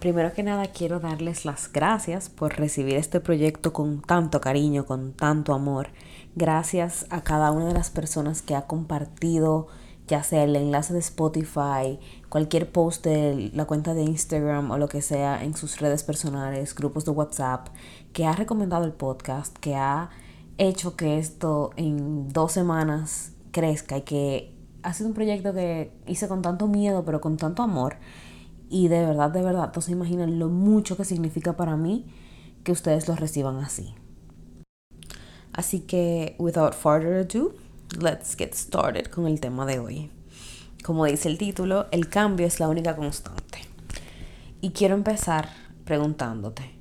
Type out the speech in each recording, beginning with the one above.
Primero que nada quiero darles las gracias por recibir este proyecto con tanto cariño, con tanto amor. Gracias a cada una de las personas que ha compartido ya sea el enlace de Spotify, cualquier post de la cuenta de Instagram o lo que sea en sus redes personales, grupos de WhatsApp, que ha recomendado el podcast, que ha hecho que esto en dos semanas crezca y que ha sido un proyecto que hice con tanto miedo pero con tanto amor y de verdad, de verdad, no se imaginan lo mucho que significa para mí que ustedes lo reciban así. Así que, without further ado, let's get started con el tema de hoy. Como dice el título, el cambio es la única constante. Y quiero empezar preguntándote,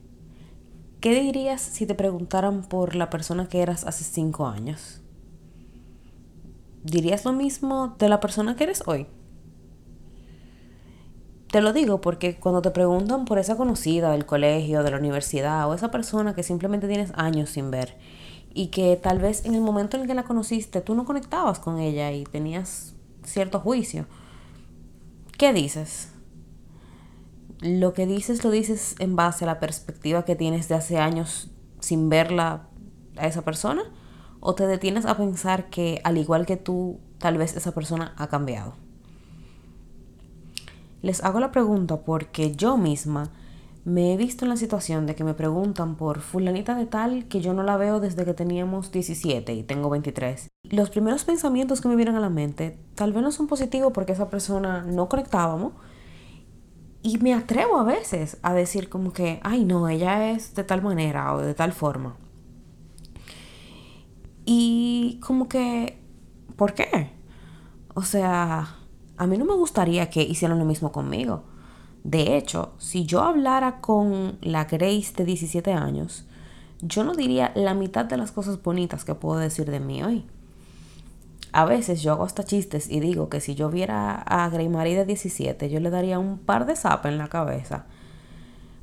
¿qué dirías si te preguntaran por la persona que eras hace cinco años? ¿Dirías lo mismo de la persona que eres hoy? Te lo digo porque cuando te preguntan por esa conocida del colegio, de la universidad o esa persona que simplemente tienes años sin ver y que tal vez en el momento en el que la conociste tú no conectabas con ella y tenías cierto juicio, ¿qué dices? Lo que dices lo dices en base a la perspectiva que tienes de hace años sin verla a esa persona o te detienes a pensar que al igual que tú, tal vez esa persona ha cambiado. Les hago la pregunta porque yo misma me he visto en la situación de que me preguntan por fulanita de tal que yo no la veo desde que teníamos 17 y tengo 23. Los primeros pensamientos que me vienen a la mente tal vez no son positivos porque esa persona no conectábamos. Y me atrevo a veces a decir como que, ay no, ella es de tal manera o de tal forma. Y como que, ¿por qué? O sea, a mí no me gustaría que hicieran lo mismo conmigo. De hecho, si yo hablara con la Grace de 17 años, yo no diría la mitad de las cosas bonitas que puedo decir de mí hoy. A veces yo hago hasta chistes y digo que si yo viera a Grey Marie de 17, yo le daría un par de zapas en la cabeza.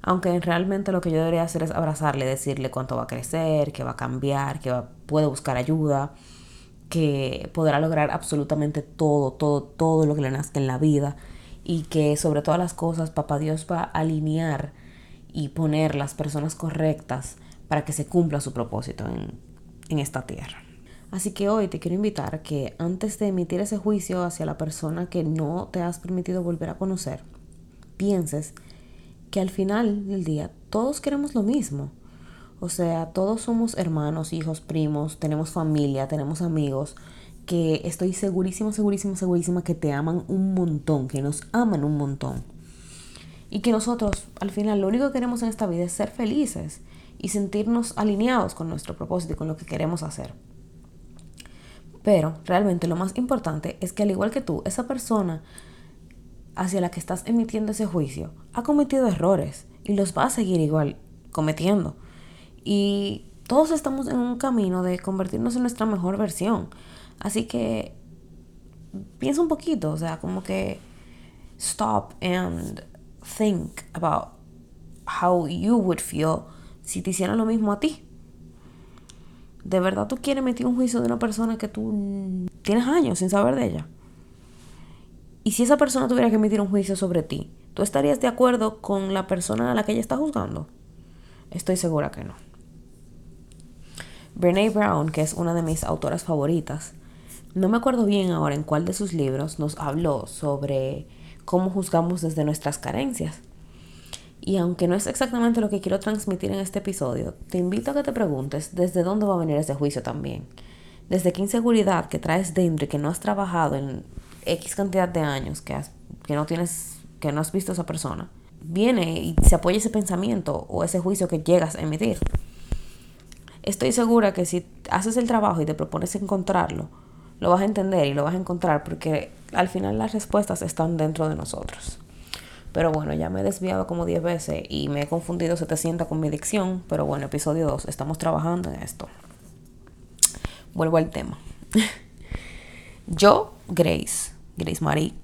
Aunque realmente lo que yo debería hacer es abrazarle, decirle cuánto va a crecer, que va a cambiar, que puede buscar ayuda que podrá lograr absolutamente todo, todo, todo lo que le nazca en la vida y que sobre todas las cosas papá Dios va a alinear y poner las personas correctas para que se cumpla su propósito en, en esta tierra. Así que hoy te quiero invitar que antes de emitir ese juicio hacia la persona que no te has permitido volver a conocer, pienses que al final del día todos queremos lo mismo o sea, todos somos hermanos, hijos, primos, tenemos familia, tenemos amigos que estoy segurísima, segurísima, segurísima que te aman un montón, que nos aman un montón. Y que nosotros, al final, lo único que queremos en esta vida es ser felices y sentirnos alineados con nuestro propósito y con lo que queremos hacer. Pero realmente lo más importante es que al igual que tú, esa persona hacia la que estás emitiendo ese juicio ha cometido errores y los va a seguir igual cometiendo. Y todos estamos en un camino de convertirnos en nuestra mejor versión. Así que piensa un poquito, o sea, como que stop and think about how you would feel si te hicieran lo mismo a ti. ¿De verdad tú quieres meter un juicio de una persona que tú tienes años sin saber de ella? Y si esa persona tuviera que emitir un juicio sobre ti, ¿tú estarías de acuerdo con la persona a la que ella está juzgando? Estoy segura que no. Brene Brown, que es una de mis autoras favoritas, no me acuerdo bien ahora en cuál de sus libros nos habló sobre cómo juzgamos desde nuestras carencias. Y aunque no es exactamente lo que quiero transmitir en este episodio, te invito a que te preguntes desde dónde va a venir ese juicio también. Desde qué inseguridad que traes dentro y que no has trabajado en X cantidad de años, que, que no tienes, que no has visto a esa persona, viene y se apoya ese pensamiento o ese juicio que llegas a emitir. Estoy segura que si haces el trabajo y te propones encontrarlo, lo vas a entender y lo vas a encontrar porque al final las respuestas están dentro de nosotros. Pero bueno, ya me he desviado como 10 veces y me he confundido 700 con mi dicción. Pero bueno, episodio 2, estamos trabajando en esto. Vuelvo al tema. Yo, Grace, Grace Marie,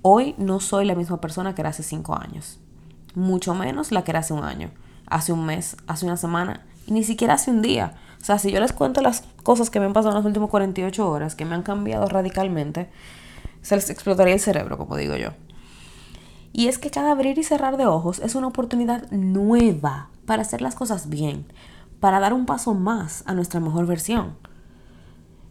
hoy no soy la misma persona que era hace 5 años. Mucho menos la que era hace un año, hace un mes, hace una semana ni siquiera hace un día. O sea, si yo les cuento las cosas que me han pasado en las últimas 48 horas, que me han cambiado radicalmente, se les explotaría el cerebro, como digo yo. Y es que cada abrir y cerrar de ojos es una oportunidad nueva para hacer las cosas bien, para dar un paso más a nuestra mejor versión.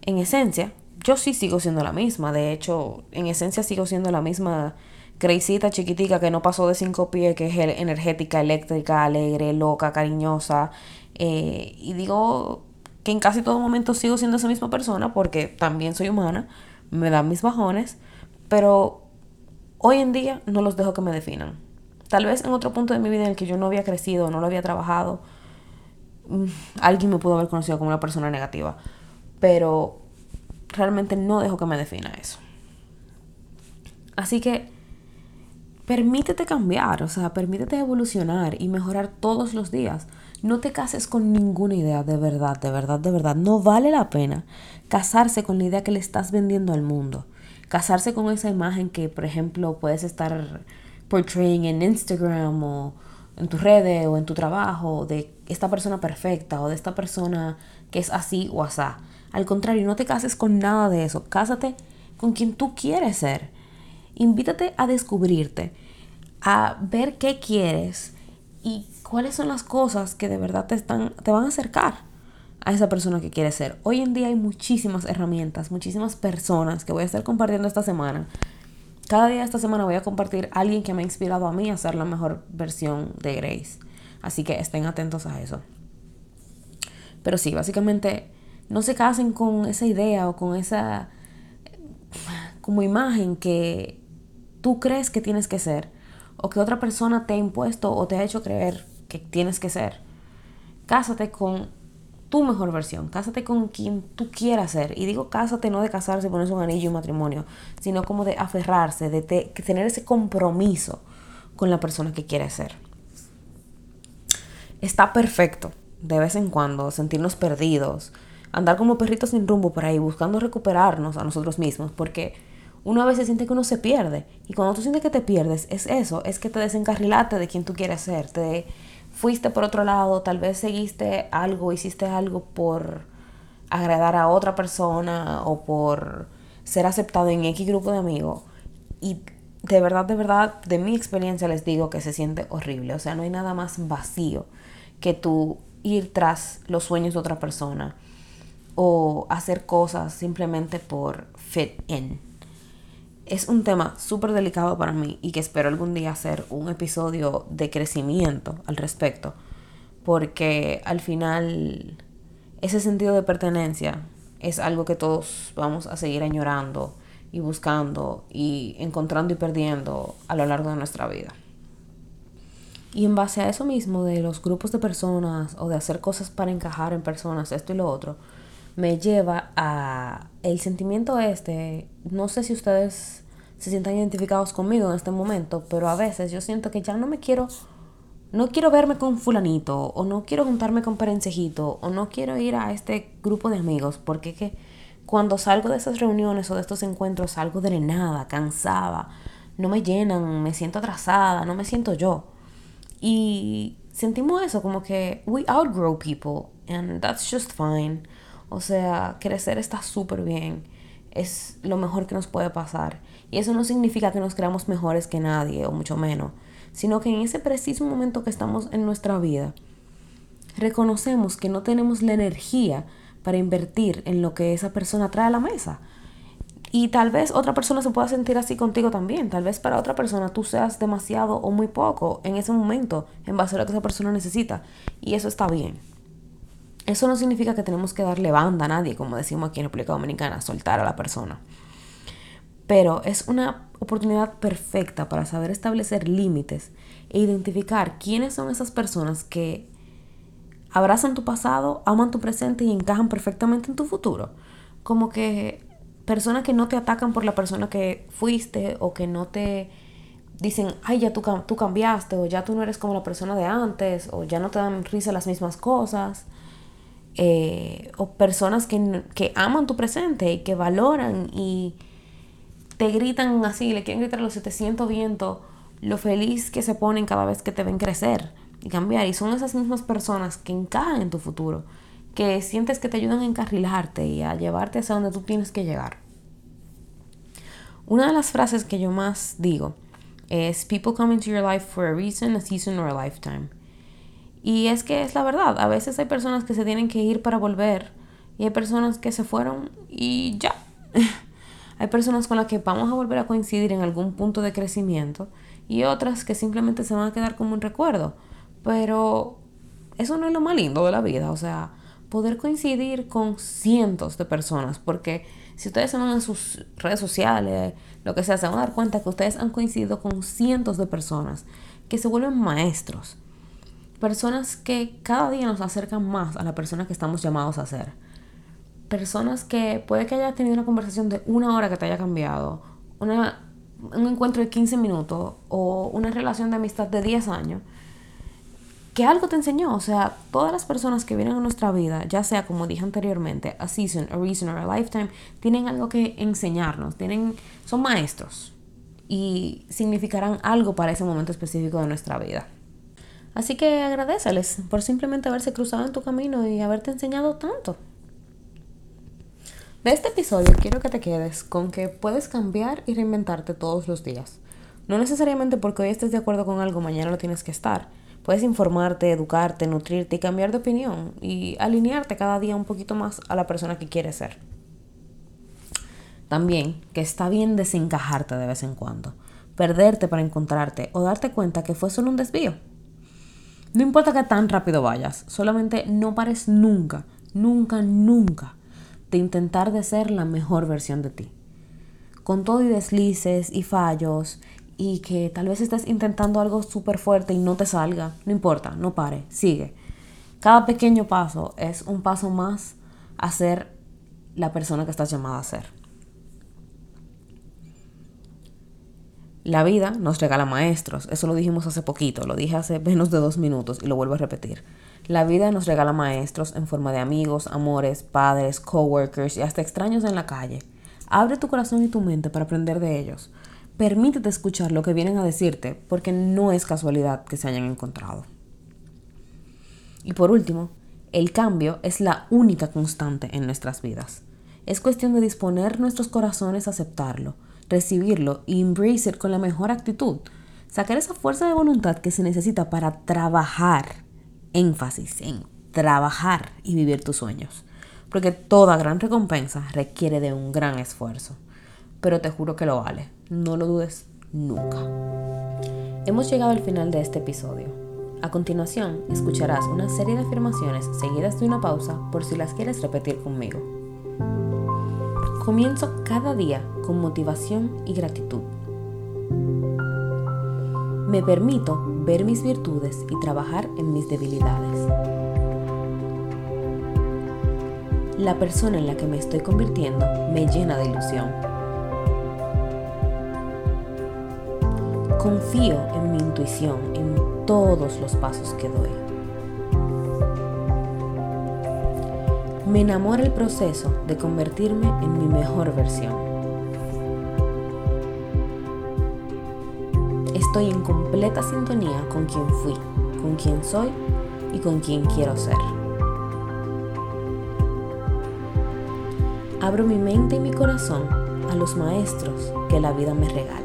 En esencia, yo sí sigo siendo la misma. De hecho, en esencia sigo siendo la misma Creicita chiquitica que no pasó de cinco pies, que es energética, eléctrica, alegre, loca, cariñosa. Eh, y digo que en casi todo momento sigo siendo esa misma persona porque también soy humana, me dan mis bajones, pero hoy en día no los dejo que me definan. Tal vez en otro punto de mi vida en el que yo no había crecido, no lo había trabajado, mm, alguien me pudo haber conocido como una persona negativa, pero realmente no dejo que me defina eso. Así que permítete cambiar, o sea, permítete evolucionar y mejorar todos los días. No te cases con ninguna idea, de verdad, de verdad, de verdad. No vale la pena casarse con la idea que le estás vendiendo al mundo. Casarse con esa imagen que, por ejemplo, puedes estar portraying en Instagram o en tus redes o en tu trabajo de esta persona perfecta o de esta persona que es así o asá. Al contrario, no te cases con nada de eso. Cásate con quien tú quieres ser Invítate a descubrirte, a ver qué quieres y cuáles son las cosas que de verdad te, están, te van a acercar a esa persona que quieres ser. Hoy en día hay muchísimas herramientas, muchísimas personas que voy a estar compartiendo esta semana. Cada día de esta semana voy a compartir alguien que me ha inspirado a mí a ser la mejor versión de Grace. Así que estén atentos a eso. Pero sí, básicamente no se casen con esa idea o con esa como imagen que tú crees que tienes que ser o que otra persona te ha impuesto o te ha hecho creer que tienes que ser. Cásate con tu mejor versión, cásate con quien tú quieras ser. Y digo cásate no de casarse, ponerse un anillo y un matrimonio, sino como de aferrarse, de tener ese compromiso con la persona que quieres ser. Está perfecto de vez en cuando sentirnos perdidos, andar como perritos sin rumbo por ahí buscando recuperarnos a nosotros mismos, porque uno a veces siente que uno se pierde. Y cuando tú sientes que te pierdes, es eso, es que te desencarrilaste de quien tú quieres ser, te fuiste por otro lado, tal vez seguiste algo, hiciste algo por agradar a otra persona o por ser aceptado en X grupo de amigos. Y de verdad, de verdad, de mi experiencia les digo que se siente horrible. O sea, no hay nada más vacío que tú ir tras los sueños de otra persona o hacer cosas simplemente por fit in es un tema súper delicado para mí y que espero algún día hacer un episodio de crecimiento al respecto, porque al final ese sentido de pertenencia es algo que todos vamos a seguir añorando y buscando y encontrando y perdiendo a lo largo de nuestra vida. Y en base a eso mismo de los grupos de personas o de hacer cosas para encajar en personas, esto y lo otro, me lleva a el sentimiento este, no sé si ustedes se sientan identificados conmigo en este momento, pero a veces yo siento que ya no me quiero, no quiero verme con fulanito, o no quiero juntarme con perencejito, o no quiero ir a este grupo de amigos, porque que cuando salgo de esas reuniones o de estos encuentros salgo drenada, cansada, no me llenan, me siento atrasada, no me siento yo. Y sentimos eso, como que we outgrow people, and that's just fine. O sea, crecer está súper bien. Es lo mejor que nos puede pasar. Y eso no significa que nos creamos mejores que nadie, o mucho menos, sino que en ese preciso momento que estamos en nuestra vida, reconocemos que no tenemos la energía para invertir en lo que esa persona trae a la mesa. Y tal vez otra persona se pueda sentir así contigo también. Tal vez para otra persona tú seas demasiado o muy poco en ese momento en base a lo que esa persona necesita. Y eso está bien. Eso no significa que tenemos que darle banda a nadie, como decimos aquí en República Dominicana, soltar a la persona. Pero es una oportunidad perfecta para saber establecer límites e identificar quiénes son esas personas que abrazan tu pasado, aman tu presente y encajan perfectamente en tu futuro. Como que personas que no te atacan por la persona que fuiste o que no te dicen, ay, ya tú, tú cambiaste, o ya tú no eres como la persona de antes, o ya no te dan risa las mismas cosas. Eh, o personas que, que, aman tu presente y que valoran y te gritan así, le quieren gritar a los 700 vientos lo feliz que se ponen cada vez que te ven crecer y cambiar. Y son esas mismas personas que encajan en tu futuro, que sientes que te ayudan a encarrilarte y a llevarte hacia donde tú tienes que llegar. Una de las frases que yo más digo es People come into your life for a reason, a season or a lifetime. Y es que es la verdad, a veces hay personas que se tienen que ir para volver y hay personas que se fueron y ya. hay personas con las que vamos a volver a coincidir en algún punto de crecimiento y otras que simplemente se van a quedar como un recuerdo. Pero eso no es lo más lindo de la vida, o sea, poder coincidir con cientos de personas, porque si ustedes se van a sus redes sociales, lo que sea, se van a dar cuenta que ustedes han coincidido con cientos de personas que se vuelven maestros, personas que cada día nos acercan más a la persona que estamos llamados a ser, personas que puede que haya tenido una conversación de una hora que te haya cambiado, una, un encuentro de 15 minutos o una relación de amistad de 10 años, que algo te enseñó. O sea, todas las personas que vienen a nuestra vida, ya sea como dije anteriormente, a season, a reason or a lifetime, tienen algo que enseñarnos, tienen, son maestros y significarán algo para ese momento específico de nuestra vida. Así que agradeceles por simplemente haberse cruzado en tu camino y haberte enseñado tanto. De este episodio quiero que te quedes con que puedes cambiar y reinventarte todos los días. No necesariamente porque hoy estés de acuerdo con algo, mañana lo tienes que estar. Puedes informarte, educarte, nutrirte y cambiar de opinión y alinearte cada día un poquito más a la persona que quieres ser. También que está bien desencajarte de vez en cuando, perderte para encontrarte o darte cuenta que fue solo un desvío. No importa que tan rápido vayas, solamente no pares nunca, nunca, nunca de intentar de ser la mejor versión de ti. Con todo y deslices y fallos y que tal vez estés intentando algo súper fuerte y no te salga, no importa, no pare, sigue. Cada pequeño paso es un paso más a ser la persona que estás llamada a ser. La vida nos regala maestros, eso lo dijimos hace poquito, lo dije hace menos de dos minutos y lo vuelvo a repetir. La vida nos regala maestros en forma de amigos, amores, padres, coworkers y hasta extraños en la calle. Abre tu corazón y tu mente para aprender de ellos. Permítete escuchar lo que vienen a decirte porque no es casualidad que se hayan encontrado. Y por último, el cambio es la única constante en nuestras vidas. Es cuestión de disponer nuestros corazones a aceptarlo, recibirlo y embrace it con la mejor actitud. Sacar esa fuerza de voluntad que se necesita para trabajar énfasis en trabajar y vivir tus sueños, porque toda gran recompensa requiere de un gran esfuerzo, pero te juro que lo vale, no lo dudes nunca. Hemos llegado al final de este episodio. A continuación, escucharás una serie de afirmaciones seguidas de una pausa por si las quieres repetir conmigo. Comienzo cada día con motivación y gratitud. Me permito ver mis virtudes y trabajar en mis debilidades. La persona en la que me estoy convirtiendo me llena de ilusión. Confío en mi intuición en todos los pasos que doy. Me enamora el proceso de convertirme en mi mejor versión. Estoy en completa sintonía con quien fui, con quien soy y con quien quiero ser. Abro mi mente y mi corazón a los maestros que la vida me regala.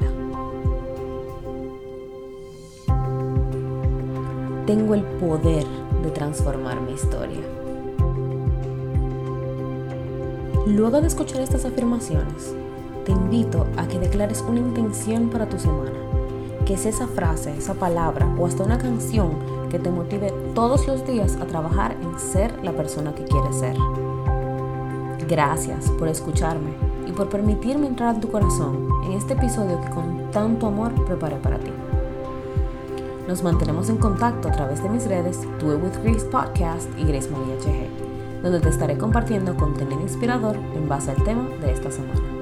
Tengo el poder de transformar mi historia. Luego de escuchar estas afirmaciones, te invito a que declares una intención para tu semana que es esa frase, esa palabra o hasta una canción que te motive todos los días a trabajar en ser la persona que quieres ser. Gracias por escucharme y por permitirme entrar en tu corazón en este episodio que con tanto amor preparé para ti. Nos mantenemos en contacto a través de mis redes Do It With Grace Podcast y Grace María HG, donde te estaré compartiendo contenido inspirador en base al tema de esta semana.